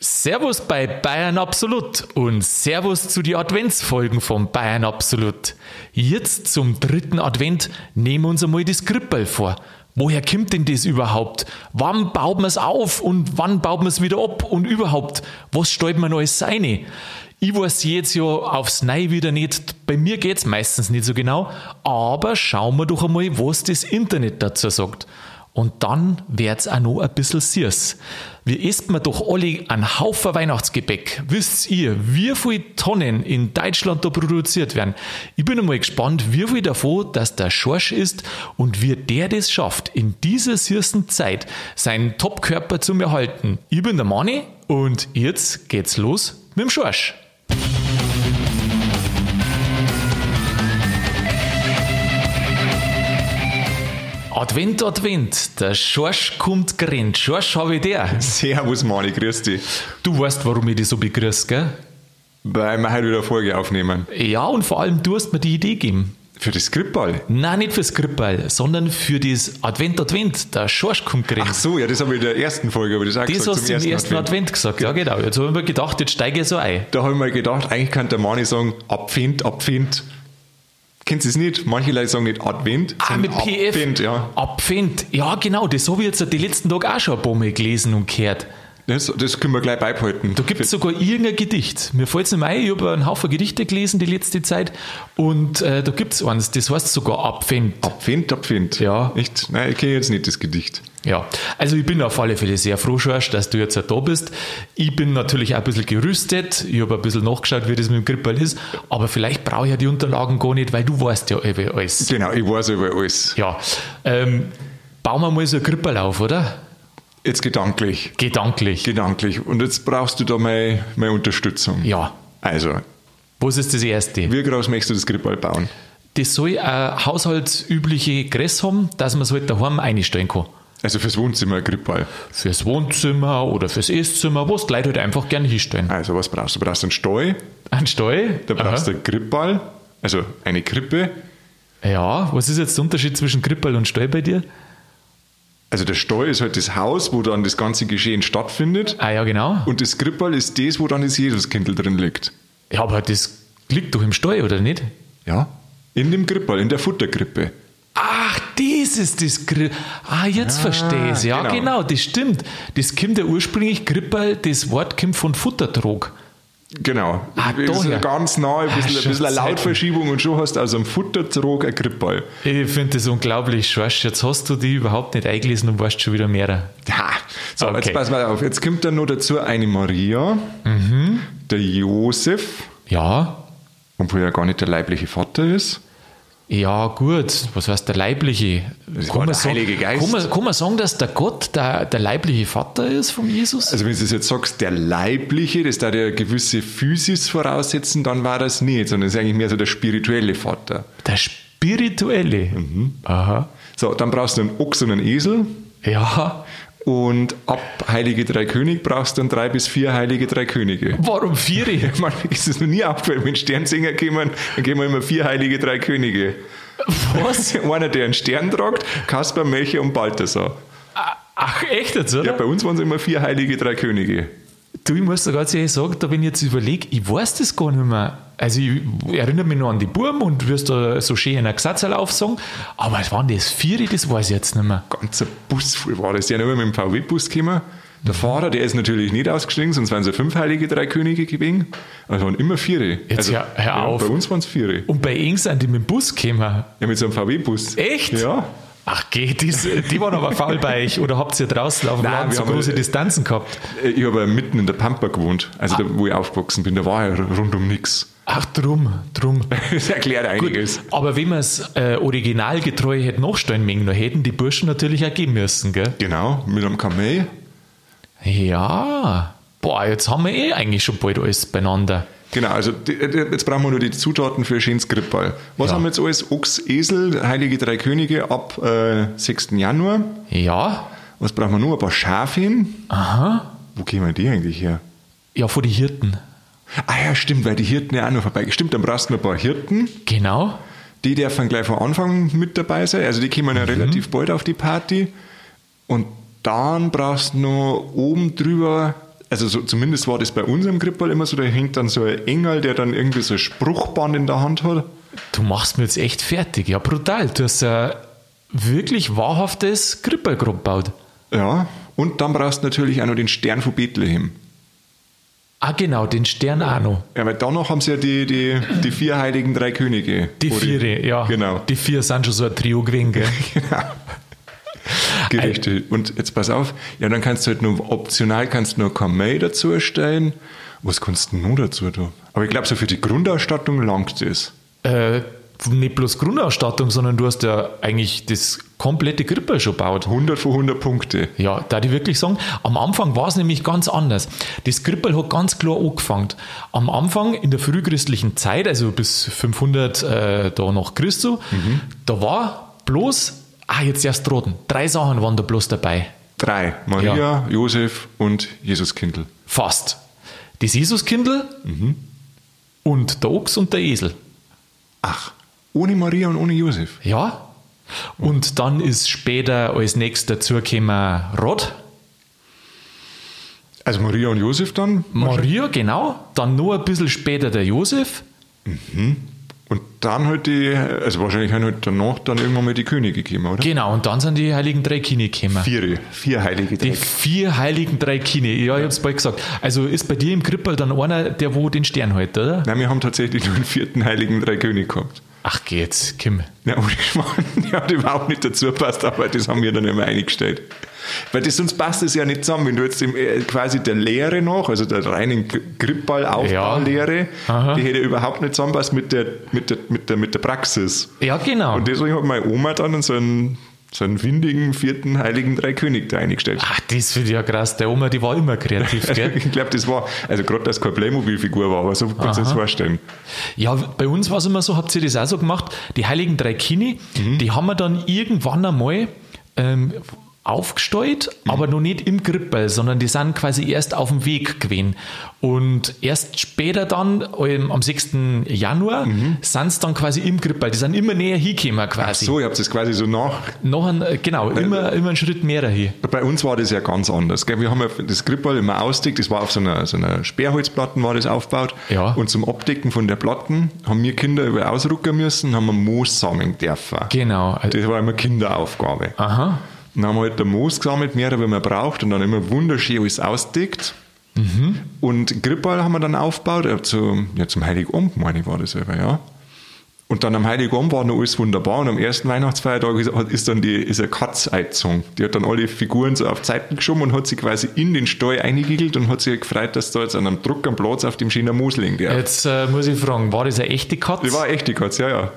Servus bei Bayern Absolut und Servus zu die Adventsfolgen von Bayern Absolut. Jetzt zum dritten Advent nehmen wir uns einmal das Krippel vor. Woher kommt denn das überhaupt? Wann baut man es auf und wann baut man es wieder ab? Und überhaupt, was stellt man alles seine? Ich weiß jetzt ja aufs Neue wieder nicht. Bei mir geht's meistens nicht so genau. Aber schauen wir doch einmal, was das Internet dazu sagt. Und dann wird's auch noch ein bisschen süß. Wir essen doch alle einen Haufen Weihnachtsgebäck. Wisst ihr, wie viele Tonnen in Deutschland da produziert werden? Ich bin einmal gespannt, wie viel davon, dass der Schorsch ist und wie der das schafft, in dieser süßen Zeit seinen Topkörper zu erhalten. Ich bin der Mani und jetzt geht's los mit dem Schorsch. Advent, Advent, der Schorsch kommt gerannt. Schorsch habe ich der. Servus, Mani, grüß dich. Du weißt, warum ich dich so begrüße, gell? Weil wir heute wieder eine Folge aufnehmen. Ja, und vor allem du hast mir die Idee gegeben. Für das Skripball? Nein, nicht fürs Skripball, sondern für das Advent, Advent. Der Schorsch kommt gerannt. Ach so, ja, das habe ich in der ersten Folge, aber das auch Das gesagt, hast du im ersten Advent, gesagt, ja genau. Jetzt habe ich mir gedacht, jetzt steige ich so ein. Da habe ich mir gedacht, eigentlich kann der Mani sagen, Abfind, Abfind. Kennst du es nicht? Manche Leute sagen nicht Advent, Ah, mit PF. Abfind, ja. Abfind. Ja, genau, das habe ich jetzt die letzten Tage auch schon ein paar Mal gelesen und gehört. Das, das können wir gleich beibehalten. Da gibt es sogar irgendein Gedicht. Mir fällt es nicht ein, ich habe einen Haufen Gedichte gelesen die letzte Zeit und äh, da gibt es eins, das heißt sogar Abfind. Abfind, Abfind. Ja. Echt? Nein, ich kenne jetzt nicht das Gedicht. Ja, also ich bin auf alle Fälle sehr froh, Schorsch, dass du jetzt da bist. Ich bin natürlich auch ein bisschen gerüstet. Ich habe ein bisschen nachgeschaut, wie das mit dem Grippel ist. Aber vielleicht brauche ich ja die Unterlagen gar nicht, weil du weißt ja über alles. Genau, ich weiß über alles. Ja, ähm, bauen wir mal so ein Grippel auf, oder? Jetzt gedanklich. Gedanklich. Gedanklich. Und jetzt brauchst du da meine, meine Unterstützung. Ja. Also, Was ist das Erste? wie groß möchtest du das Skripball bauen? Das soll eine haushaltsübliche Größe haben, dass man es halt daheim einstellen kann. Also fürs Wohnzimmer ein Skripball. Fürs Wohnzimmer oder fürs Esszimmer, was die Leute halt einfach gerne hinstellen. Also was brauchst du? Du brauchst einen Stall, Ein Stall. da brauchst du einen Krippball, also eine Krippe. Ja, was ist jetzt der Unterschied zwischen Krippel und Stall bei dir? Also der Stall ist halt das Haus, wo dann das ganze Geschehen stattfindet. Ah ja, genau. Und das Krippball ist das, wo dann das Jesuskindl drin liegt. Ja, aber das liegt doch im Stall, oder nicht? Ja. In dem Krippball, in der Futterkrippe. Ach, das ist das Gri Ah, jetzt verstehe ich Ja, genau. genau. das stimmt. Das kommt ja ursprünglich Grippel, das Wort kommt von Futtertrog. Genau. Ah, das ist daher. ganz nah, ein bisschen, Ah, ein bisschen eine Lautverschiebung und schon hast du aus einem Futtertrog ein Krippball. Ich finde das unglaublich, Schorsch. Jetzt hast du die überhaupt nicht eingelesen und weißt schon wieder mehr. Ja. So, Okay. jetzt pass mal auf. Jetzt kommt dann noch dazu eine Maria, Mhm. der Josef, Ja, obwohl er gar nicht der leibliche Vater ist. Ja, gut. Was heißt der Leibliche? Das der Heilige Geist. Kann man, kann man sagen, dass der Gott der, der leibliche Vater ist von Jesus? Also wenn du das jetzt sagst, der leibliche, das da eine gewisse Physis voraussetzen, dann war das nicht, sondern es ist eigentlich mehr so der spirituelle Vater. Der spirituelle. Mhm. Aha. So, dann brauchst du einen Ochs und einen Esel Ja. Und ab Heilige Drei König brauchst du dann drei bis vier Heilige Drei Könige. Warum Vieri? Man ist es noch nie aufgefallen, wenn Sternsinger kommen, dann gehen wir immer vier Heilige Drei Könige. Was? Einer, der einen Stern tragt, Kaspar, Melchior und Balthasar. Ach, echt jetzt, oder? Ja, bei uns waren es immer vier Heilige Drei Könige. Du, ich muss dir ganz ehrlich sagen, da wenn ich jetzt überlege, ich weiß das gar nicht mehr. Also ich erinnere mich noch an die Burm und wirst da so schön in einer Gesatzerl aufsagen, aber es waren das Vieri, das weiß ich jetzt nicht mehr. ganzer Bus voll war das. Die sind immer mit dem VW-Bus gekommen. Der Fahrer, der ist natürlich nicht ausgestiegen, sonst wären es fünf Heilige Drei Könige gewesen. Also waren immer vier. Jetzt also, hör- hör ja, auf. Bei uns waren es vier. Und bei ihnen sind die mit dem Bus gekommen. Ja, mit so einem VW-Bus. Echt? Ja. Ach geh, die, die waren aber faul bei euch. Oder habt ihr draußen auf dem Nein, Land so große Distanzen gehabt? Äh, Ich habe mitten in der Pampa gewohnt, also da, wo ich aufgewachsen bin. Da war ja rundum nichts. Ach drum, drum. Das erklärt einiges. Aber wenn wir es äh, originalgetreu hätten nachstellen mögen, dann hätten die Burschen natürlich auch gehen müssen, gell? Genau, mit einem Kamel. Ja. Boah, jetzt haben wir eh eigentlich schon bald alles beieinander. Genau, also die, jetzt brauchen wir nur die Zutaten für ein schönes Grippball. Was Ja. haben wir jetzt alles? Ochs, Esel, Heilige Drei Könige ab äh, 6. Januar. Ja. Was brauchen wir nur? Ein paar Schafe hin. Aha. Wo kämen die eigentlich her? Ja, vor die Hirten. Ah ja, stimmt, weil die Hirten ja auch noch vorbei. Stimmt, dann brauchst du ein paar Hirten. Genau. Die dürfen gleich von Anfang mit dabei sein. Also die kommen ja relativ bald auf die Party. Und dann brauchst du noch oben drüber also so, zumindest war das bei unserem Krippball immer so, da hängt dann so ein Engel, der dann irgendwie so ein Spruchband in der Hand hat. Du machst mir jetzt echt fertig. Ja, brutal. Du hast ein wirklich wahrhaftes Krippball gebaut. Ja, und dann brauchst du natürlich auch noch den Stern von Bethlehem. Ah, genau, den Stern auch noch. Ja, weil danach haben sie ja die, die, die vier heiligen drei Könige. Die vier, ja. Genau. Die vier sind schon so ein Trio gewesen, gell? genau. Gerichte. Und jetzt pass auf, ja, dann kannst du halt nur optional kannst nur Kamei dazu erstellen. Was kannst du noch dazu tun? Aber ich glaube, so für die Grundausstattung langt es. Äh, nicht bloß Grundausstattung, sondern du hast ja eigentlich das komplette Krippel schon gebaut. 100 von 100 Punkte. Ja, da ich wirklich sagen, am Anfang war es nämlich ganz anders. Das Krippel hat ganz klar angefangen. Am Anfang in der frühchristlichen Zeit, also bis 500 äh, da nach Christus, da war bloß, ah, jetzt erst roten, drei Sachen waren da bloß dabei. Drei. Maria, Ja. Josef und Jesuskindl. Fast. Das Jesuskindl und der Ochs und der Esel. Ach, ohne Maria und ohne Josef. Ja. Und dann ist später als nächstes dazugekommen Rod, Also Maria und Josef dann. Maria, genau. Dann nur ein bisschen später der Josef. Und dann halt die, also wahrscheinlich haben halt danach dann irgendwann mal die Könige gekommen, oder? Genau, und dann sind die heiligen drei Kine gekommen. Vier, vier heilige Die Drei. vier heiligen drei Kine. Ja, ich hab's bald gesagt. Also ist bei dir im Krippel dann einer, der wo den Stern hält, oder? Nein, wir haben tatsächlich nur den vierten heiligen Drei König gehabt. Ach geht's, Kim. Ja, ohne Schmarrn, der hat überhaupt nicht dazu passt, aber das haben wir dann immer eingestellt. Weil das, sonst passt es ja nicht zusammen, wenn du jetzt im, äh, quasi der Lehre noch, also der reinen Gripball-Aufbaulehre, Aha. die hätte überhaupt nicht zusammenpasst mit der, mit der, mit der, mit der Praxis. Ja, genau. Und deswegen hat meine Oma dann so einen, so einen windigen vierten heiligen Dreikönig da eingestellt. Ach, das finde ich ja krass. Der Oma, die war immer kreativ, gell? Ich glaube, das war, also gerade, dass keine Playmobil-Figur war, aber so kannst du das vorstellen. Ja, bei uns war es immer so, habt ihr das auch so gemacht? Die Heiligen Drei Kini, die haben wir dann irgendwann einmal ähm, aufgestellt, aber noch nicht im Krippel, sondern die sind quasi erst auf dem Weg gewesen. Und erst später dann, ähm, am 6. Januar, sind sie dann quasi im Krippel. Die sind immer näher hingekommen quasi. So, ihr habt das quasi so nach, Noch ein, äh, genau, immer, immer einen Schritt mehr dahin. Bei uns war das ja ganz anders. Gell? Wir haben ja das Grippball immer ausdeckt, das war auf so einer, so einer Sperrholzplatten war das aufgebaut. Ja. Und zum Abdecken von der Platten haben wir Kinder über ausrucken müssen, haben wir Moos sammeln dürfen. Genau. Das war immer Kinderaufgabe. Aha. Dann haben wir halt der Moos gesammelt, mehr, wie man braucht, und dann immer wunderschön alles ausdeckt. Und Grippball haben wir dann aufgebaut, äh, zum, ja, zum Heiligabend, meine ich, war das selber, ja. Und dann am Heiligabend war noch alles wunderbar und am ersten Weihnachtsfeiertag ist, ist dann die, ist eine Katz eingezogen. Die hat dann alle Figuren so auf Zeiten geschoben und hat sie quasi in den Stall eingegiegelt und hat sich gefreut, dass da jetzt an einem Druck am Platz auf dem schönen Moos liegen darf. Jetzt äh, muss ich fragen, war das eine echte Katze? Die war eine echte Katz, ja, ja.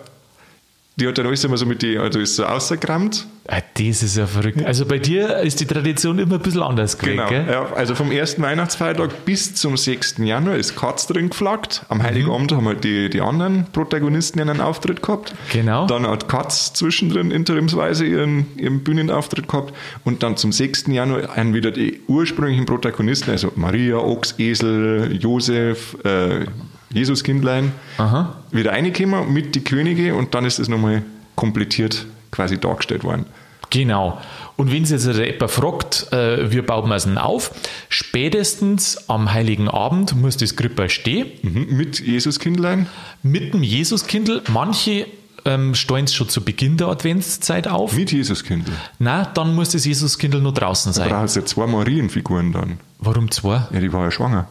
Die hat dann alles immer so mit die, also ist so rausgerammt Ah, das ist ja verrückt. Also bei dir ist die Tradition immer ein bisschen anders gewesen, Genau. gell? Ja, also vom ersten Weihnachtsfeiertag bis zum 6. Januar ist Katz drin geflaggt. Mhm. Am Heiligabend haben halt die, die anderen Protagonisten einen Auftritt gehabt. Genau. Dann hat Katz zwischendrin interimsweise ihren, ihren Bühnenauftritt gehabt. Und dann zum 6. Januar haben wieder die ursprünglichen Protagonisten, also Maria, Ochs, Esel, Josef, äh, Jesuskindlein, Aha. wieder reingekommen mit die Könige und dann ist es nochmal komplettiert quasi dargestellt worden. Genau. Und wenn sich jetzt jemand fragt, äh, wie baut man es denn auf? Spätestens am Heiligen Abend muss das Krippel stehen, Mhm. Mit Jesuskindlein. mit dem Jesuskindl. Manche ähm, stellen es schon zu Beginn der Adventszeit auf. Mit Jesuskindl. Na, dann muss das Jesuskindl noch draußen sein. brauchst ja zwei Marienfiguren dann. Warum zwei? Ja, die war ja schwanger.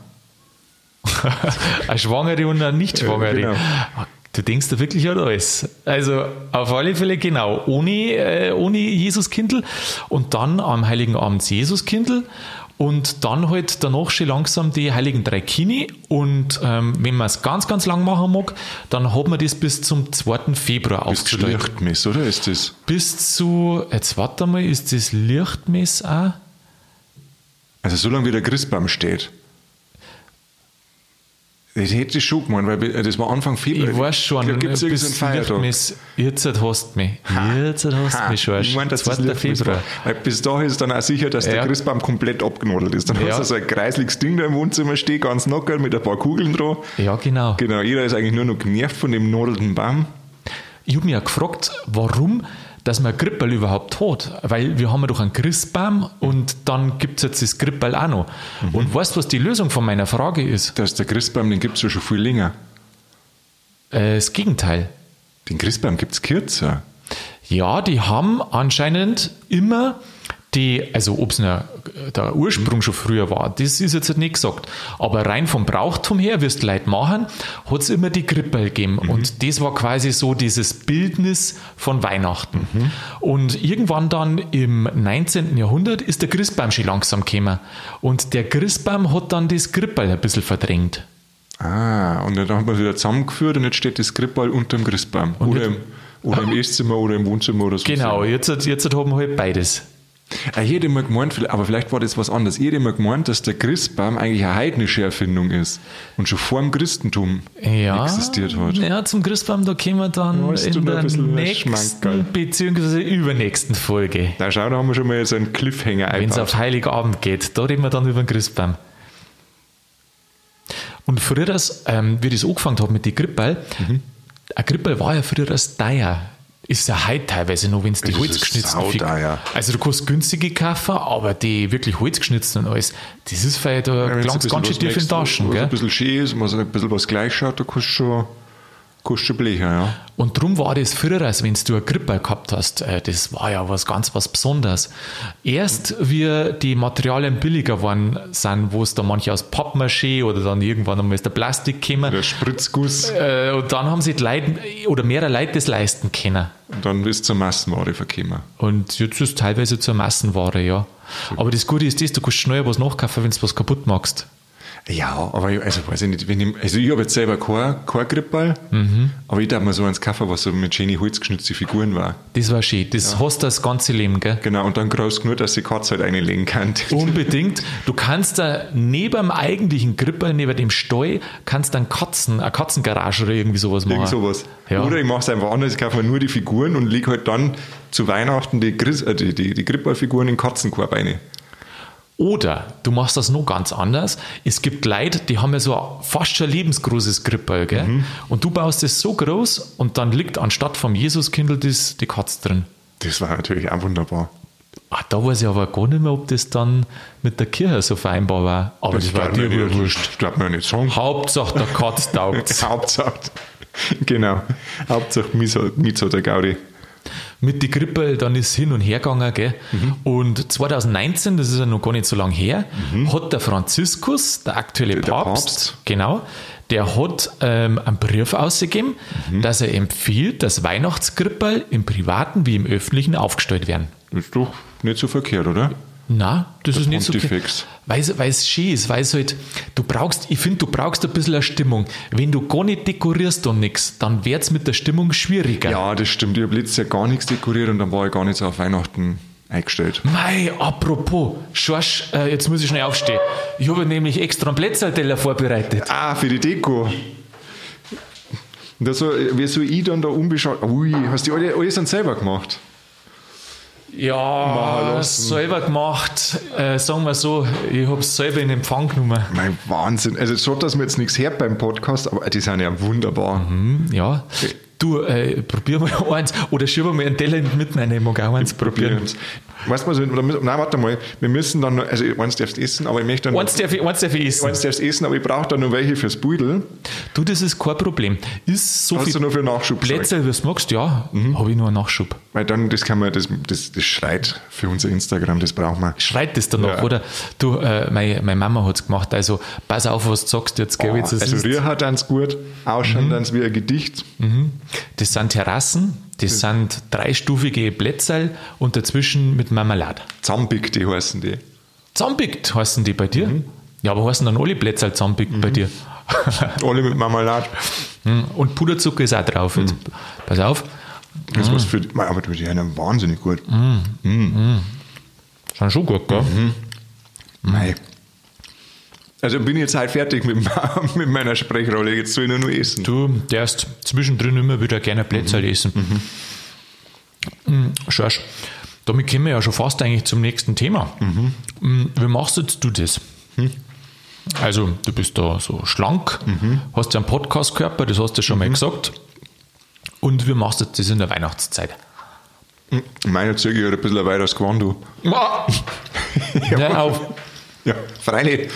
Eine Schwangere und eine Nicht-Schwangere. Genau. Du denkst da wirklich an alles. Also auf alle Fälle genau. Ohne, äh, ohne Jesuskindl und dann am Heiligen Abend Jesuskindl und dann halt danach schon langsam die Heiligen Drei Kini und ähm, wenn man es ganz, ganz lang machen mag, dann hat man das bis zum 2. Februar Bis aufgestellt. Lichtmess, oder ist das? Bis zu, jetzt warte mal, ist das Lichtmess auch? Also so lange wie der Christbaum steht. Das hätte ich schon gemeint, weil das war Anfang Februar. Ich weiß schon, Da gibt es irgendeinen Feiertag. Lichtmess, jetzt hast du mich. Jetzt hast du mich schon. ich meine, dass das 2. Lichtmess Februar. Weil bis dahin ist dann auch sicher, dass der Ja. Christbaum komplett abgenodelt ist. Dann Ja. hast du so ein kreisliches Ding da im Wohnzimmer stehen, ganz locker, mit ein paar Kugeln dran. Ja, genau. Genau, jeder ist eigentlich nur noch genervt von dem nodelten Baum. Ich habe mich auch gefragt, warum dass man Grippel überhaupt hat. Weil wir haben ja doch einen Christbaum und dann gibt es jetzt das Grippel auch noch. Und weißt du, was die Lösung von meiner Frage ist? Das ist der Christbaum, den gibt es ja schon viel länger. Äh, das Gegenteil. Den Christbaum gibt es kürzer. Ja, die haben anscheinend immer die, also ob es der Ursprung schon früher war, das ist jetzt nicht gesagt. Aber rein vom Brauchtum her, wirst du Leute machen, hat es immer die Krippel gegeben. Und das war quasi so dieses Bildnis von Weihnachten. Und irgendwann dann im 19. Jahrhundert ist der Christbaum schon langsam gekommen. Und der Christbaum hat dann das Krippel ein bisschen verdrängt. Ah, und dann hat man es wieder zusammengeführt und jetzt steht das Grippball unter dem Christbaum. Oder im, oder im Esszimmer oder im Wohnzimmer oder so. Genau, jetzt, jetzt haben wir halt beides. Ah, Ich hätte immer gemeint, aber vielleicht war das was anderes. Ich hätte immer gemeint, dass der Christbaum eigentlich eine heidnische Erfindung ist und schon vor dem Christentum ja, existiert hat. Ja, zum Christbaum, da kommen wir dann Weißt in der nächsten bzw. übernächsten Folge. Na schau, da haben wir schon mal jetzt einen Cliffhanger Wenn es auf Heiligabend geht, da reden wir dann über den Christbaum. Und früher, das, ähm, wie ich das angefangen habe mit den Grippel, Mhm. ein Grippel war ja früher das teuer. Ist ja heute teilweise noch, wenn es die Holzgeschnitzten sauteuer. Also du kannst günstige kaufen, aber die wirklich Holzgeschnitzten und alles, das ist vielleicht, da Wenn ein ganz schön tief in Taschen. was Gell? ein bisschen schön ist, und was ein bisschen was gleich schaut, da kannst du schon, schon blechen, ja. Und drum war das früher, als wenn du eine Grippe gehabt hast, äh, das war ja was ganz was Besonderes. Erst wie die Materialien billiger waren, sind, wo es da manche aus Pappmaché oder dann irgendwann einmal ist der Plastik gekommen. Der Spritzguss, Äh, und dann haben sich die Leute oder mehrere Leute das leisten können. und dann ist zur Massenware verkommen. Und jetzt ist es teilweise zur Massenware, ja. Aber das Gute ist das, du kannst schnell was nachkaufen, wenn du was kaputt machst. Ja, aber ich, also weiß ich nicht, wenn ich, also ich habe jetzt selber kein, kein Grippball, Mhm. aber ich darf mir so eins kaufen, was so mit schönen holzgeschnitzten Figuren war. Das war schön. Das hast du das ganze Leben, gell? Genau, und dann groß genug, dass die Katze halt reinlegen kann. Unbedingt. Du kannst da neben dem eigentlichen Gripper, neben dem Stall, kannst dann Katzen, eine Katzengarage oder irgendwie sowas machen. Irgend sowas. Ja. Oder ich mache es einfach anders, ich kaufe mir nur die Figuren und lege halt dann zu Weihnachten die, Gris, äh, die, die, die Grippballfiguren in den Katzenkorb rein. Oder du machst das noch ganz anders. Es gibt Leute, die haben ja so fast schon lebensgroßes Gripperl, gell? Mhm. Und du baust es so groß und dann liegt anstatt vom Jesuskindl das, die Katze drin. Das war natürlich auch wunderbar. Ah, da weiß ich aber gar nicht mehr, ob das dann mit der Kirche so vereinbar war. Aber das, war darf dir wohl nicht- wurscht. Das darf man nicht sagen. Hauptsache der Katz taugt. Hauptsache, genau. Hauptsache, mich hat der Gaudi. Mit die Grippe, dann ist hin und her gegangen. Gell? Mhm. Und 2019, das ist ja noch gar nicht so lange her, hat der Franziskus, der aktuelle Mhm. Der Papst, Papst. genau, der hat ähm, einen Brief ausgegeben, Mhm. dass er empfiehlt, dass Weihnachtsgrippel im privaten wie im öffentlichen aufgestellt werden. Ist doch nicht so verkehrt, oder? Na, das ist nicht so Pontifex. weil es schön ist, weil es halt, du brauchst, ich finde, du brauchst ein bisschen eine Stimmung. Wenn du gar nicht dekorierst und nichts, dann wird es mit der Stimmung schwieriger. Ja, das stimmt. Ich habe letztes Jahr gar nichts dekoriert und dann war ich gar nicht so auf Weihnachten eingestellt. Mei, apropos, Schorsch, äh, jetzt muss ich schnell aufstehen. Ich habe nämlich extra einen Plätzerteller vorbereitet. Ah, für die Deko. Das so, wie soll ich dann da unbeschaut. Ui, hast du alle, alles dann selber gemacht? Ja, selber gemacht. Äh, sagen wir so, ich habe es selber in Empfang genommen. Mein Wahnsinn. Also, so, dass mir jetzt nichts hört beim Podcast, aber die sind ja wunderbar. Hm, ja. Du, äh, probier mal eins. Oder schieb mal einen Teller mit rein, ich mag auch eins probieren. Probieren. Weißt du was, müssen- nein, warte mal, wir müssen dann, noch- also eins darfst essen, aber ich möchte dann, Eins darf ich, eins darf ich essen. eins darfst essen, aber ich brauche dann noch welche fürs Beutel. Du, das ist kein Problem. Ist so Hast viel du noch für Nachschub? Plätze, wie du magst, ja, habe ich nur einen Nachschub. Weil dann, das kann man, das, das, das schreit für unser Instagram, das brauchen wir. Schreit das danach, Ja. oder? Du, äh, meine, meine Mama hat es gemacht, also pass auf, was du sagst jetzt, gell, jetzt also Rühr hat ganz gut, ausschauen dann wie ein Gedicht. Das sind Terrassen, das sind dreistufige Plätze und dazwischen mit Marmelade. Zambig, die heißen die. Zampigt heißen die bei dir? Ja, aber heißen dann alle Plätze Zampigt bei dir? Alle mit Marmelade. Hm, und Puderzucker ist auch drauf. Jetzt, pass auf, Das ist was für die, aber die sind wahnsinnig gut. schon schon gut, gell? Mei. Also bin ich jetzt halt fertig mit, mit meiner Sprechrolle, jetzt soll ich nur noch essen. Du darfst zwischendrin immer wieder gerne Plätze essen. Mhm. Schorsch, damit kommen wir ja schon fast eigentlich zum nächsten Thema. Mhm. Wie machst jetzt du das? Also, du bist da so schlank, hast ja einen Podcast-Körper, das hast du schon mal gesagt. Und wie machst du das in der Weihnachtszeit? Meine Züge hat ein bisschen weiter als Gewand. Hör auf. Ja, freilich.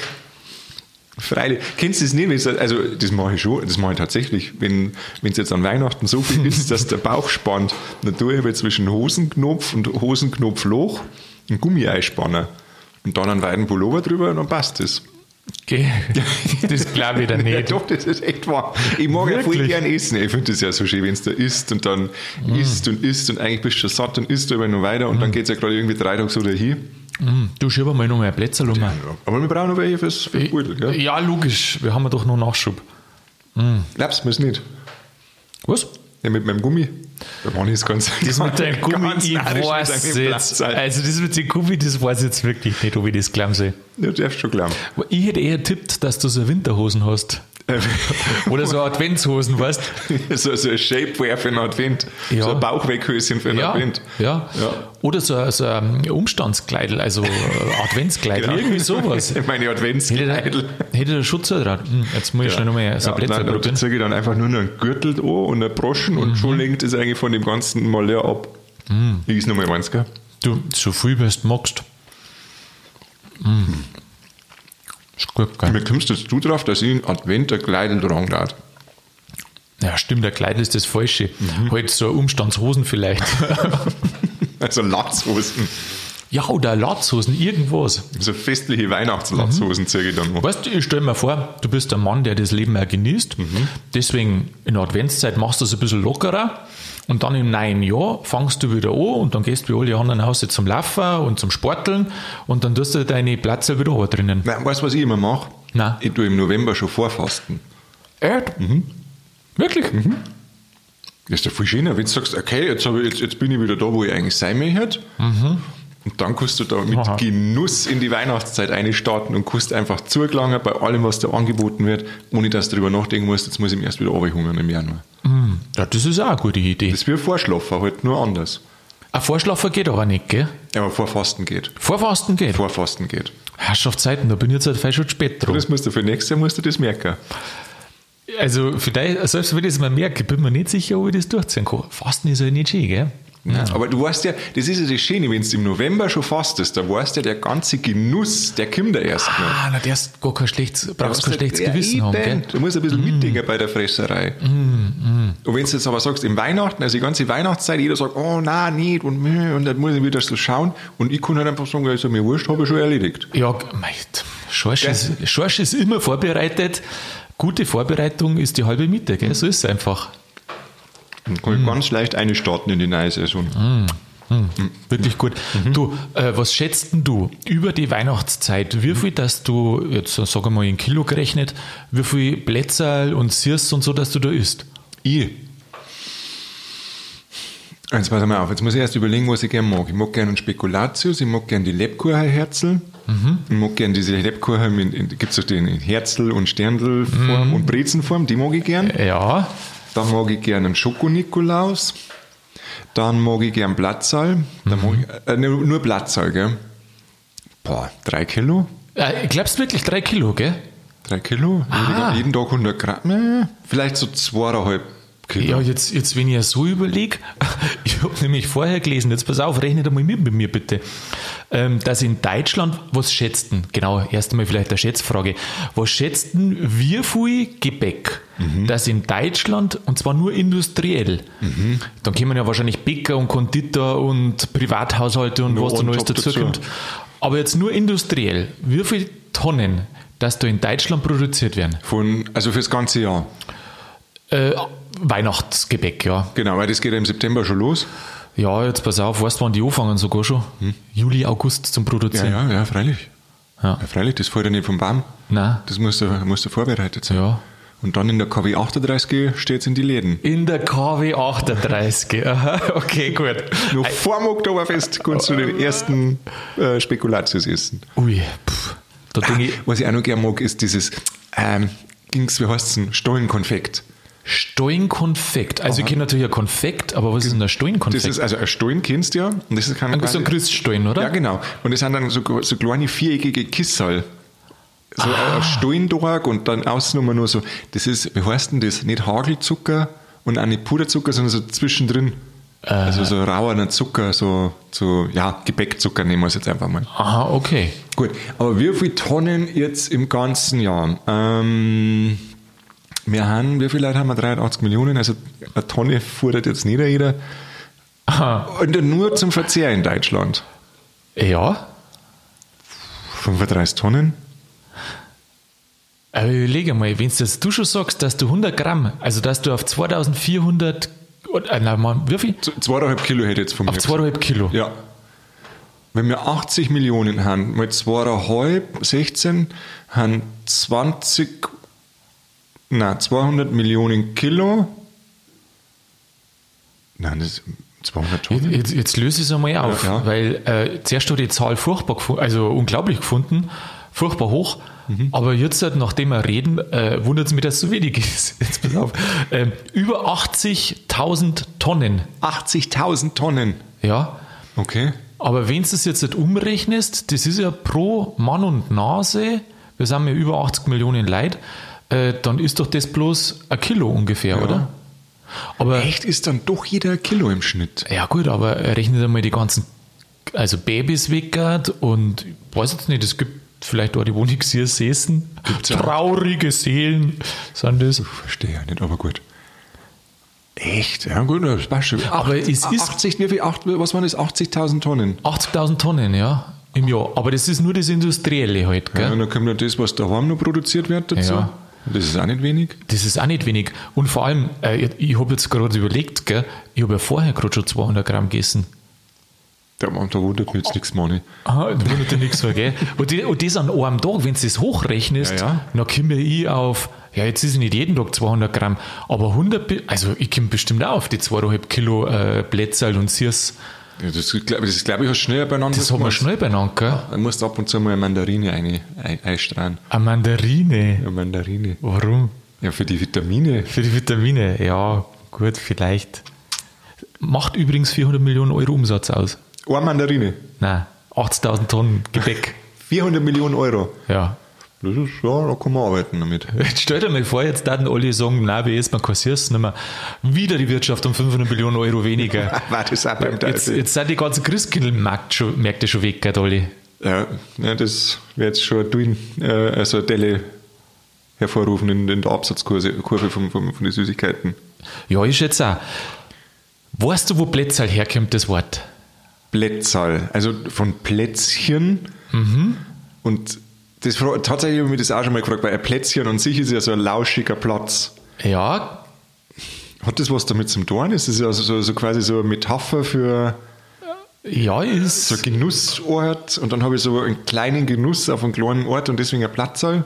Freilich. Kennst du das nicht? Also, das mache ich schon, das mache ich tatsächlich. Wenn es jetzt an Weihnachten so viel ist, dass der Bauch spannt, dann tue ich aber zwischen Hosenknopf und Hosenknopfloch ein Gummi einspannen. Und dann einen weiten Pullover drüber und dann passt das. Geh. Das glaube ich dann Ja, nicht. doch, das ist echt wahr. Ich mag ja voll Wirklich? gern essen. Ich finde das ja so schön, wenn es da isst und dann Mm. isst und isst und eigentlich bist du schon satt und isst aber noch weiter und dann geht es ja gerade irgendwie drei Tage so dahin. Hm, Du schieb mal noch mehr Plätze rum. Aber wir brauchen noch welche fürs, Beutel, gell? Ja, logisch. Wir haben ja doch noch Nachschub. Glaubst du mir's nicht? Was? Ja, mit meinem Gummi. Da war ich ganz Das mit deinem Gummi, ich weiß jetzt. Also das mit dem Gummi, das weiß ich jetzt wirklich nicht, ob ich das glauben soll. Du darfst schon glauben. Ich hätte eher tippt, dass du so Winterhosen hast. Oder so Adventshosen, weißt so, so ein Shapewear für einen Advent. Ja. So ein Bauchweghöschen für einen ja, Advent. ja. Ja. Oder so, ein- so ein Umstandskleidel, also Adventskleidel, Genau. irgendwie sowas. Meine Adventskleidel. hätte der Schutz dran. Hm, jetzt muss ich schnell nochmal so ein Ja, Plätzchen nein, probieren. ich dann einfach nur noch einen Gürtel an und einen Broschen Mhm. und schon lenkt es eigentlich von dem ganzen Malheur ab. Ich ist nochmal eins, gell? Du, so viel, wie du magst. Mm. Ist gut, gell? Wie kommst jetzt du drauf, dass ich einen Advent ein Kleidel tragen darf? Ja, stimmt, der Kleid ist das Falsche. Mhm. Halt so Umstandshosen vielleicht. Also Latzhosen. ja, oder Latzhosen, irgendwas. So festliche Weihnachtslatzhosen Mhm. zeige ich dann mal. Weißt du, ich stell mir vor, du bist ein Mann, der das Leben auch genießt. Mhm. Deswegen in der Adventszeit machst du es ein bisschen lockerer. Und dann im neuen Jahr fangst du wieder an und dann gehst du wie alle anderen Hause zum Laufen und zum Sporteln und dann tust du deine Plätze wieder an drinnen. Nein, weißt du, was ich immer mache? Nein. Ich tue im November schon vorfasten. Echt? Mhm. Wirklich? Das ist ja viel schöner, wenn du sagst, okay, jetzt, ich, jetzt, jetzt bin ich wieder da, wo ich eigentlich sein möchte. Und dann kannst du da mit Aha. Genuss in die Weihnachtszeit einstarten und kannst einfach zugelangen bei allem, was dir angeboten wird, ohne dass du darüber nachdenken musst, jetzt muss ich mir erst wieder runterhungern im Januar. Ja, das ist auch eine gute Idee. Das ist wie ein Vorschlafen, halt nur anders. Ein Vorschlafen geht aber nicht, gell? Ja, aber Vorfasten geht. Vorfasten geht. Vorfasten geht. Herrschaftszeiten, da bin ich jetzt halt fast schon spät dran. Das musst du für nächstes Jahr musst du das merken. Also, vielleicht, selbst wenn ich es mal merke, bin mir nicht sicher, ob ich das durchziehen kann. Fasten ist halt nicht schön, gell? Aber du weißt ja, das ist ja das Schöne, wenn du im November schon fastest, da weißt ja, der ganze Genuss, der kommt da erst noch. Ah, na, der ist gar kein schlechtes, brauchst kein schlechtes Ja, Gewissen haben, gell? Du musst ein bisschen mitdenken bei der Fresserei. Und wenn du jetzt aber sagst, im Weihnachten, also die ganze Weihnachtszeit, jeder sagt, oh nein, nicht und und dann muss ich wieder so schauen. Und ich kann halt einfach sagen, also mir wurscht, habe ich schon erledigt. Ja, mei, Schorsch ist, Schorsch ist immer vorbereitet. Gute Vorbereitung ist die halbe Miete, gell? So ist es einfach. Dann kann ich ganz leicht einstarten in die neue Saison. Wirklich gut. Du, äh, was schätzt denn du über die Weihnachtszeit? Wie viel, dass du, jetzt äh, sag ich mal in Kilo gerechnet, wie viel Plätzerl und Sirs und so, dass du da isst? Ich. Jetzt pass mal auf, jetzt muss ich erst überlegen, was ich gerne mag. Ich mag gerne einen Spekulatius, ich mag gerne die Lebkuchenherzel, ich mag gerne diese Lebkuchen, gibt es den in Herzel- und Sterndelform und Brezenform, die mag ich gern. Ja, Dann mag ich gerne einen Schokonikolaus, dann mag ich gern Blattsaal, ich, äh, nur Blattsaal, gell? Boah, drei Kilo? äh, glaubst wirklich drei Kilo, gell? Drei Kilo? Ah. Jeden, Tag 100 Gramm? Äh, Vielleicht so zweieinhalb Kilo. Ja, jetzt, jetzt wenn ich ja so überlege, ich habe nämlich vorher gelesen, jetzt pass auf, rechnet einmal mit, mit mir bitte, ähm, dass in Deutschland, was schätzten, genau, erst einmal vielleicht eine Schätzfrage, was schätzten, wie viel Gebäck, das in Deutschland, und zwar nur industriell, dann kommen ja wahrscheinlich Bäcker und Konditor und Privathaushalte und Nur was da noch alles top dazu. dazukommt, aber jetzt nur industriell, wie viele Tonnen, dass da in Deutschland produziert werden? Von, also fürs ganze Jahr. Äh, Weihnachtsgebäck, ja. Genau, weil das geht ja im September schon los. Ja, jetzt pass auf, weißt du, wann die anfangen sogar schon? Juli, August zum Ja, Produzieren. ja, ja, freilich. Ja. Ja, freilich, das fällt ja nicht vom Baum. Nein. Das muss ja, muss ja vorbereitet sein. Ja. Und dann in der KW 38 steht es in die Läden. In der KW 38. Aha, okay, gut. Noch vor dem Oktoberfest kannst du den ersten äh, Spekulatius essen. Ui, pff, da denke ich, Was ich auch noch gerne mag, ist dieses, ähm, ging's, wie heißt es denn, Stollenkonfekt. Stollenkonfekt. Also ich kenne natürlich ein Konfekt, aber was ist denn ein Das Stollenkonfekt? ist also ein Stollen, kennst du ja. Und das ist kein Ein- so ein Christstollen, oder? Ja, genau. Und das sind dann so, so kleine viereckige Kissel. So Ah. ein Stollentrag und dann außen nur so, das ist, wie heißt denn das? Nicht Hagelzucker und auch nicht Puderzucker, sondern so zwischendrin. Also so rauer Zucker, so, so, ja, Gebäckzucker nehmen wir es jetzt einfach mal. Aha, okay. Gut, aber wie viele Tonnen jetzt im ganzen Jahr? Ähm, wir haben, wie viele Leute haben wir? 83 Millionen, also eine Tonne fordert jetzt nicht jeder. Aha. Und nur zum Verzehr in Deutschland. Ja, 35 Tonnen? aber überlege mal, wenn das du schon sagst, dass du 100 Gramm, also dass du auf 2400, äh, nein, Mann, wie viel? Zweieinhalb Kilo hätte jetzt von mir Auf. 2,5 Kilo. Ja. Wenn wir 80 Millionen haben, mal zweieinhalb, 16, haben 20, na 200 Millionen Kilo. Nein, das ist 200 Tonnen. Jetzt, jetzt löse ich es einmal auf, Ja, ja. weil äh, zuerst habe ich die Zahl furchtbar gefunden, also unglaublich gefunden, furchtbar hoch, Mhm. aber jetzt, halt, nachdem wir reden, äh, wundert es mich, dass es so wenig ist. Jetzt pass auf. Ähm, über 80.000 Tonnen, 80.000 Tonnen. ja. Okay. Aber wenn du es jetzt umrechnest, das ist ja pro Mann und Nase, wir sind ja über 80 Millionen Leute, äh, dann ist doch das bloß ein Kilo ungefähr, oder? Aber Echt ist dann doch jeder ein Kilo im Schnitt. Ja gut, aber rechnet einmal die ganzen, also Babys weggert und ich weiß jetzt nicht, es gibt vielleicht auch die, wo nichts hier säßen. Gibt's ja. Traurige Seelen sind das. Verstehe ja nicht, aber gut. Echt? Ja, gut, das passt schon. Aber es ist- 80, wie viel, acht, was waren das? 80.000 Tonnen. 80.000 Tonnen, ja, im Jahr. Aber das ist nur das Industrielle halt, Ja, gell? und dann kommt noch das, was daheim noch produziert wird dazu. Ja. Das ist auch nicht wenig. Das ist auch nicht wenig. Und vor allem, äh, ich, habe jetzt gerade überlegt, gell, ich habe ja vorher gerade schon 200 Gramm gegessen. Da, da wundert mich jetzt nichts, Manni. Aha, da wundert dich nichts, gell? Und, die, und das an einem Tag, wenn du das hochrechnest, Ja, ja. dann komme ich auf, ja, jetzt ist es nicht jeden Tag 200 Gramm, aber 100, bi- also ich komme bestimmt auch auf die 2,5 Kilo äh, Blätterl und Sirs. Ja, das, glaub- das glaube ich, hast du schnell beieinander Das haben wir schnell beieinander, gell? Dann musst du ab und zu mal eine Mandarine ein, ein, einstrahlen. Eine Mandarine. Eine Mandarine. Warum? Ja, für die Vitamine. Für die Vitamine, ja, gut, vielleicht. Macht übrigens 400 Millionen Euro Umsatz aus. Eine Mandarine. Nein, 80.000 Tonnen Gebäck. 400 Millionen Euro. ja. Das ist, ja, da kann man arbeiten damit. Jetzt stell dir mal vor, jetzt dann alle sagen, nein, wir essen mal kassierst nicht mehr. Wieder die Wirtschaft um 500 Millionen Euro weniger. War das auch beim jetzt, Teufel? jetzt sind die ganzen Christkindlmärkte schon, Märkte schon weg, alle. Ja, ja, das wäre jetzt schon ein äh, also Delle hervorrufen in, in der Absatzkurve Kurve von, von, von den Süßigkeiten. Ja, ich schätze auch. Weißt du, wo Plätzerl herkommt, das Wort? Plätzal, also von Plätzchen. Und das, tatsächlich habe ich mich das auch schon mal gefragt, weil ein Plätzchen an sich ist ja so ein lauschiger Platz. Ja, Hat das was damit zu tun? Ist das ja so, so, so quasi so eine Metapher für ja, ist. so ein Genussort und dann habe ich so einen kleinen Genuss auf einem kleinen Ort und deswegen ein Platzal?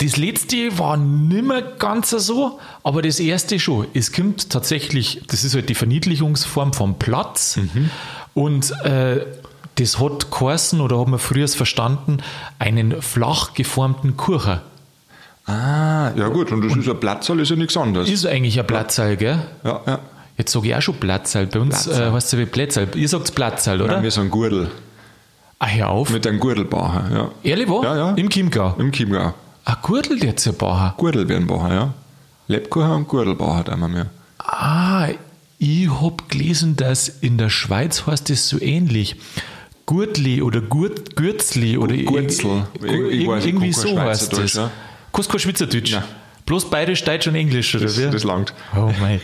Das letzte war nimmer ganz so, aber das erste schon. Es kommt tatsächlich, das ist halt die Verniedlichungsform vom Platz und äh, das hat geheißen oder hat man früher verstanden, einen flach geformten Kuchen. Ah, ja gut, und das ist ein Platzal, ist ja nichts anderes. Ist eigentlich ein Platzal, gell? ja, ja. Jetzt sage ich auch schon Platzal. Bei uns äh, heißt es ja wie Plätzal. Ihr sagt Platzal, oder? Nein, wir sind Gurdel. ah, hör auf. Mit einem Gurdelbacher, ja. Ehrlich wo? Ja, ja. Im Chiemgau. Im Chiemgau. Ein Gürtel jetzt ein Bauer. Gurdel werden Bacher, ja. Lebkuchen und Gurdelbacher hat einmal mehr. Ah, ich hab gelesen, dass in der Schweiz heißt es so ähnlich. Gurtli oder Gurt, Gürzli oder Gurzel. irgendwie so heißt es. ja. Kannst kein Schweizerdeutsch. Nein. Bloß Bayerisch, Deutsch und Englisch, oder Das, wie? das langt. Oh mein.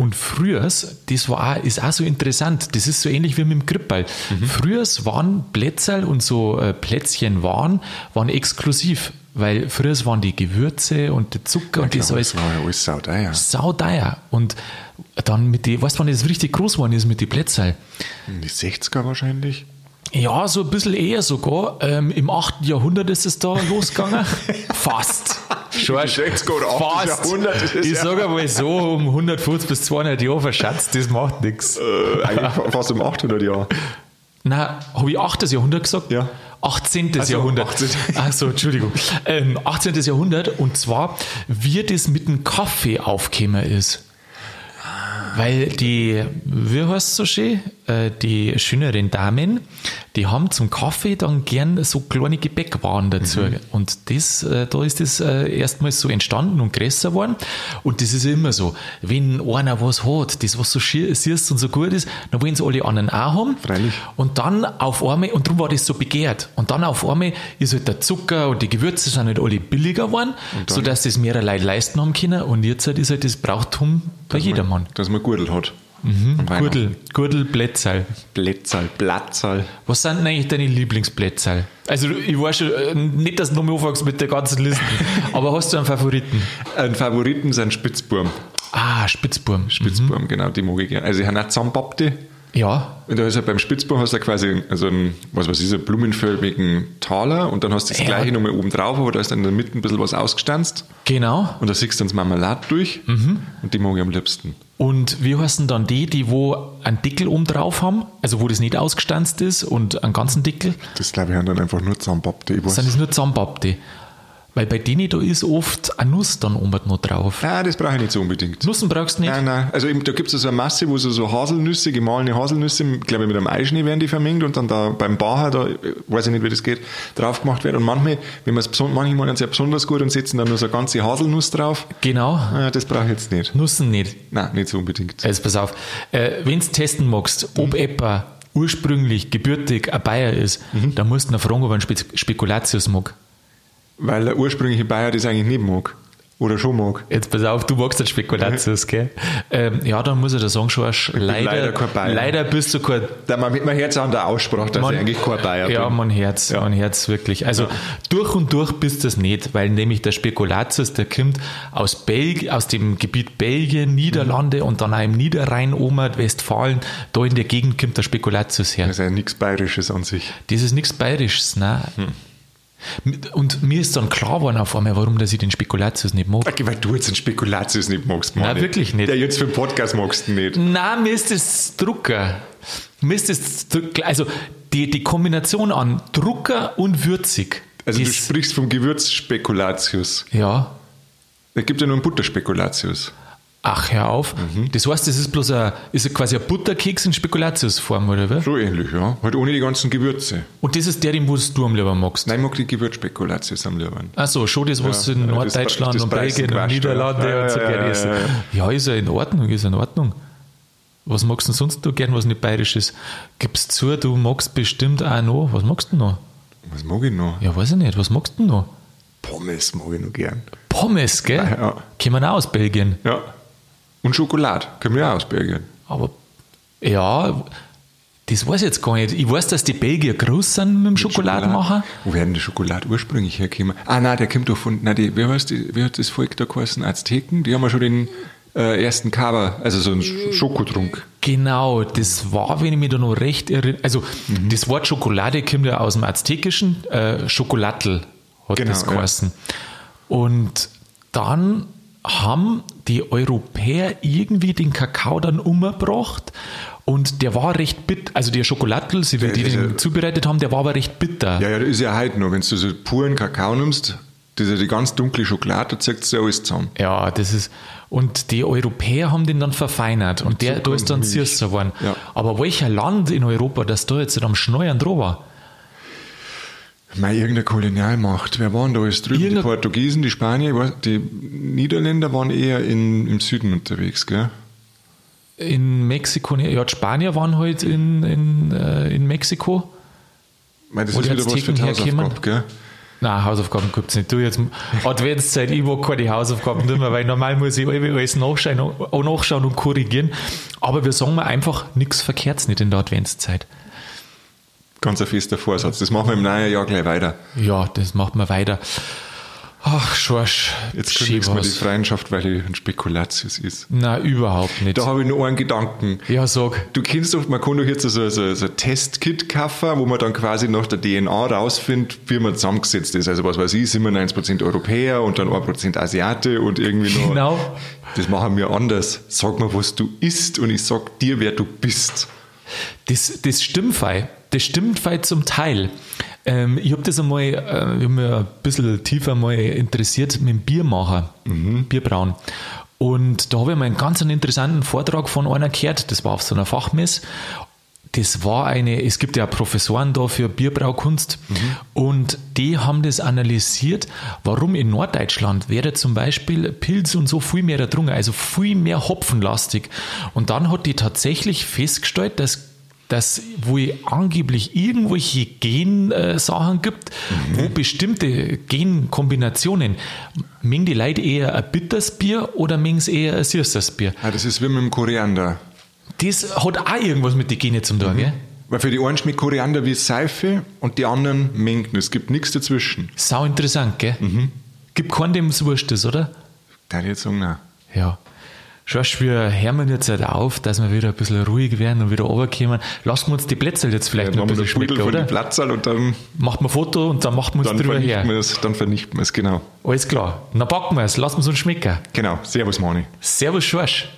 Und früher, das war auch, ist auch so interessant, das ist so ähnlich wie mit dem Grippball. Mhm. Früher waren Plätzerl und so äh, Plätzchen waren, waren exklusiv, weil früher waren die Gewürze und der Zucker und das Ja, alles das war ja alles sauteuer. sauteuer. Und dann mit die, weißt du, wann das richtig groß geworden ist mit den Plätzerl? In die 60er wahrscheinlich. Ja, so ein bisschen eher sogar. Ähm, Im 8. Jahrhundert ist es da losgegangen. Fast. Schon Die 60er oder 8. Jahrhundert ist es Ich ja. sage mal so, um 150 bis 200 Jahre verschätzt, das macht nichts. Äh, eigentlich fast um 800 Jahre. Nein, habe ich 8. Jahrhundert gesagt? Ja. 18. Ach so, Jahrhundert. 18. Achso, Entschuldigung. Ähm, 18. Jahrhundert und zwar, wie das mit dem Kaffee aufgekommen ist. Weil die, wie heißt so schön, die schöneren Damen, die haben zum Kaffee dann gern so kleine Gebäckwaren dazu. Mhm. Und das, äh, da ist das äh, erstmals so entstanden und größer geworden. Und das ist immer so, wenn einer was hat, das was so süß und so gut ist, dann wollen sie alle anderen auch haben. Freilich. Und dann auf einmal, und darum war das so begehrt, und dann auf einmal ist halt der Zucker und die Gewürze sind halt alle billiger geworden, sodass das mehrere Leute leisten haben können. Und jetzt halt ist halt das Brauchtum bei jedermann. Dass man Gurtel hat. Mhm. Gürtel, Gürtel, Blättzal. Blättzal, Blattzahl. Was sind denn eigentlich deine Lieblingsblättzal? Also ich weiß schon, äh, nicht, dass du mal anfängst mit der ganzen Liste, aber hast du einen Favoriten? Ein Favoriten sind Spitzburm. Ah, Spitzburm. Spitzburm, genau, die mag ich gerne. Also, ich habe auch zusammenpappte. Ja, Und da ist ja beim Spitzburm hast du quasi so einen, was weiß ich, so einen blumenförmigen Taler und dann hast du das Ja. gleiche nochmal oben drauf, aber da ist dann in der Mitte ein bisschen was ausgestanzt genau. und da siehst du dann das Marmelade durch und die mag ich am liebsten. Und wie heißen dann die, die wo einen Deckel oben drauf haben, also wo das nicht ausgestanzt ist und einen ganzen Deckel, Das glaube ich haben dann einfach nur weiß. sind das nur zusammenpappte. Weil bei denen da ist oft eine Nuss dann oben noch drauf. Nein, das brauche ich nicht so unbedingt. Nussen brauchst du nicht? Nein, nein. Also eben, da gibt es so eine Masse, wo so, so Haselnüsse, gemahlene Haselnüsse, glaube ich, mit einem Eischnee werden die vermengt und dann da beim Bacher, da weiß ich nicht, wie das geht, drauf gemacht wird. Und manchmal, wenn man es manche es ja besonders gut und setzen dann nur so eine ganze Haselnuss drauf. Genau. Das brauche ich jetzt nicht. Nussen nicht. Nein, nicht so unbedingt. Also pass auf, äh, wenn du testen magst, ob etwa ursprünglich gebürtig ein Bayer ist, dann musst du ihn fragen, ob er einen Spe Spekulatius mag. Weil der ursprüngliche Bayer das eigentlich nicht mag. Oder schon mag. Jetzt pass auf, du magst den Spekulatius, gell? Ähm, ja, dann muss ich dir sagen, Schorsch, leider, leider kein Bayer. leider bist du kein Da man mit man Herz an der Aussprache, dass Man- ich eigentlich kein Bayer Ja, bin. mein Herz, mein Herz wirklich. Also durch und durch bist du es nicht, weil nämlich der Spekulatius, der kommt aus Belgien, aus dem Gebiet Belgien, Niederlande und dann auch im Niederrhein, Omer, Westfalen, da in der Gegend kommt der Spekulatius her. Das ist ja nichts Bayerisches an sich. Das ist nichts Bayerisches, ne? Und mir ist dann klar geworden auf einmal, warum dass ich den Spekulatius nicht mag. Okay, weil du jetzt den Spekulatius nicht magst, Mann. Nein, wirklich nicht. Der jetzt für den Podcast magst du nicht. Nein, mir ist das Drucker. Mir ist das, Druck- also die, die Kombination an Drucker und würzig. Also du sprichst vom Gewürzspekulatius. ja, Es gibt ja nur einen Butterspekulatius. Ach, hör auf. Mhm. Das heißt, das ist bloß ein, ist quasi ein Butterkeks in Spekulatiusform, oder was? So ähnlich, ja. Halt ohne die ganzen Gewürze. Und das ist der, den du am lieber magst. Nein, ich mag die Gewürzspekulatius am liebsten. Achso, schon das, was Ja, in ja, das- Norddeutschland das und Belgien und Niederlande ja. und so Ja, gerne ja, essen. ja, ist ja in Ordnung, ist in Ordnung. Was magst du sonst noch gern, was nicht bayerisch ist? Gibst zu, du magst bestimmt auch noch. Was magst du noch? Was mag ich noch? Ja, weiß ich nicht. Was magst du noch? Pommes mag ich noch gern. Pommes, gell? Ja. Kommen auch aus Belgien. Ja. Und Schokolade. Können wir auch aus Belgien. Aber ja, das weiß ich jetzt gar nicht. Ich weiß, dass die Belgier groß sind mit dem Schokoladenmacher. Wo werden die Schokolade ursprünglich herkommen? Ah, nein, der kommt doch von, nein, die, wie, heißt die, wie hat das Volk da geheißen? Azteken? Die haben ja schon den äh, ersten Kava, also so einen Sch- Schokotrunk. Genau, das war, wenn ich mich da noch recht erinnere. Also, das Wort Schokolade kommt ja aus dem Aztekischen. Äh, Schokolatl hat Genau, das ja. geheißen. Und dann haben die Europäer irgendwie den Kakao dann umgebracht. Und der war recht bitter, also der Schokolatl, sie- die den zubereitet haben, der war aber recht bitter. Ja, ja, das ist ja heute noch. Wenn du so puren Kakao nimmst, diese, die ganz dunkle Schokolade, da zieht sich ja alles zusammen. Ja, das ist. Und die Europäer haben den dann verfeinert und der, Zucker da ist dann und süßer geworden. Ja. Aber welcher Land in Europa, das da jetzt am Schneuern drüber war? Mei, irgendeine Kolonialmacht. Wer waren da alles drüben? Die Irgendeine- Portugiesen, die Spanier, weiß, die Niederländer waren eher in, im Süden unterwegs, gell? In Mexiko, ja, die Spanier waren halt in, in, äh, in Mexiko. Mei, das Wo ist die wieder was für die? Hausaufgabe, gell? Nein, Hausaufgaben gibt's nicht. Du jetzt Adventszeit, ich mag keine Hausaufgaben nicht mehr, weil normal muss ich alle alles nachschauen, auch nachschauen und korrigieren. Aber wir sagen mal einfach nichts Verkehrts nicht in der Adventszeit. Ganz ein fester Vorsatz. Das machen wir im neuen Jahr gleich weiter. Ja, das macht man weiter. Ach, Schorsch. Jetzt kündigst du mir die. Freundschaft, weil ich ein Spekulatius ist. Nein, überhaupt nicht. Da habe ich nur einen Gedanken. Ja, sag. Du kennst doch, man kann doch jetzt so, so, so ein Testkit kaufen, wo man dann quasi nach der DNA rausfindet, wie man zusammengesetzt ist. Also was weiß ich, 97% Europäer und dann 1% Asiate und irgendwie noch. Genau. Das machen wir anders. Sag mir, was du isst und ich sag dir, wer du bist. Das, das stimmt fei. Das stimmt fei zum Teil. Ähm, ich habe das einmal, äh, ich hab mich ein bisschen tiefer mal interessiert mit dem Biermacher, Bierbrauen. Und da habe ich mal einen ganz einen interessanten Vortrag von einer gehört, das war auf so einer Fachmesse. Das war eine, es gibt ja Professoren da für Bierbraukunst mhm. und die haben das analysiert, warum in Norddeutschland wäre zum Beispiel Pilz und so viel mehr ertrunken, also viel mehr hopfenlastig. Und dann hat die tatsächlich festgestellt, dass dass wo angeblich irgendwelche Gensachen gibt, mhm. wo bestimmte Genkombinationen, mengen die Leute eher ein bitters Bier oder mengen eher ein süßes Bier? Ja, das ist wie mit dem Koriander. Das hat auch irgendwas mit den Genen zum tun, mhm. gell? Weil für die einen schmeckt Koriander wie Seife und die anderen mengen. Es gibt nichts dazwischen. Sau interessant, gell? Mhm. Gibt keinen, dem es wurscht ist, oder? Da jetzt sagen, nein. Ja. Schaust, wir hören jetzt halt auf, dass wir wieder ein bisschen ruhig werden und wieder runterkommen. Lassen wir uns die Plätze jetzt vielleicht ja, noch ein bisschen schmecken, oder? Platzerl und dann... Macht man ein Foto und dann macht man es drüber her. Es, dann vernichten wir es, genau. Alles klar. Dann packen wir es, lassen wir es uns schmecken. Genau. Servus, Mani. Servus, Schorsch.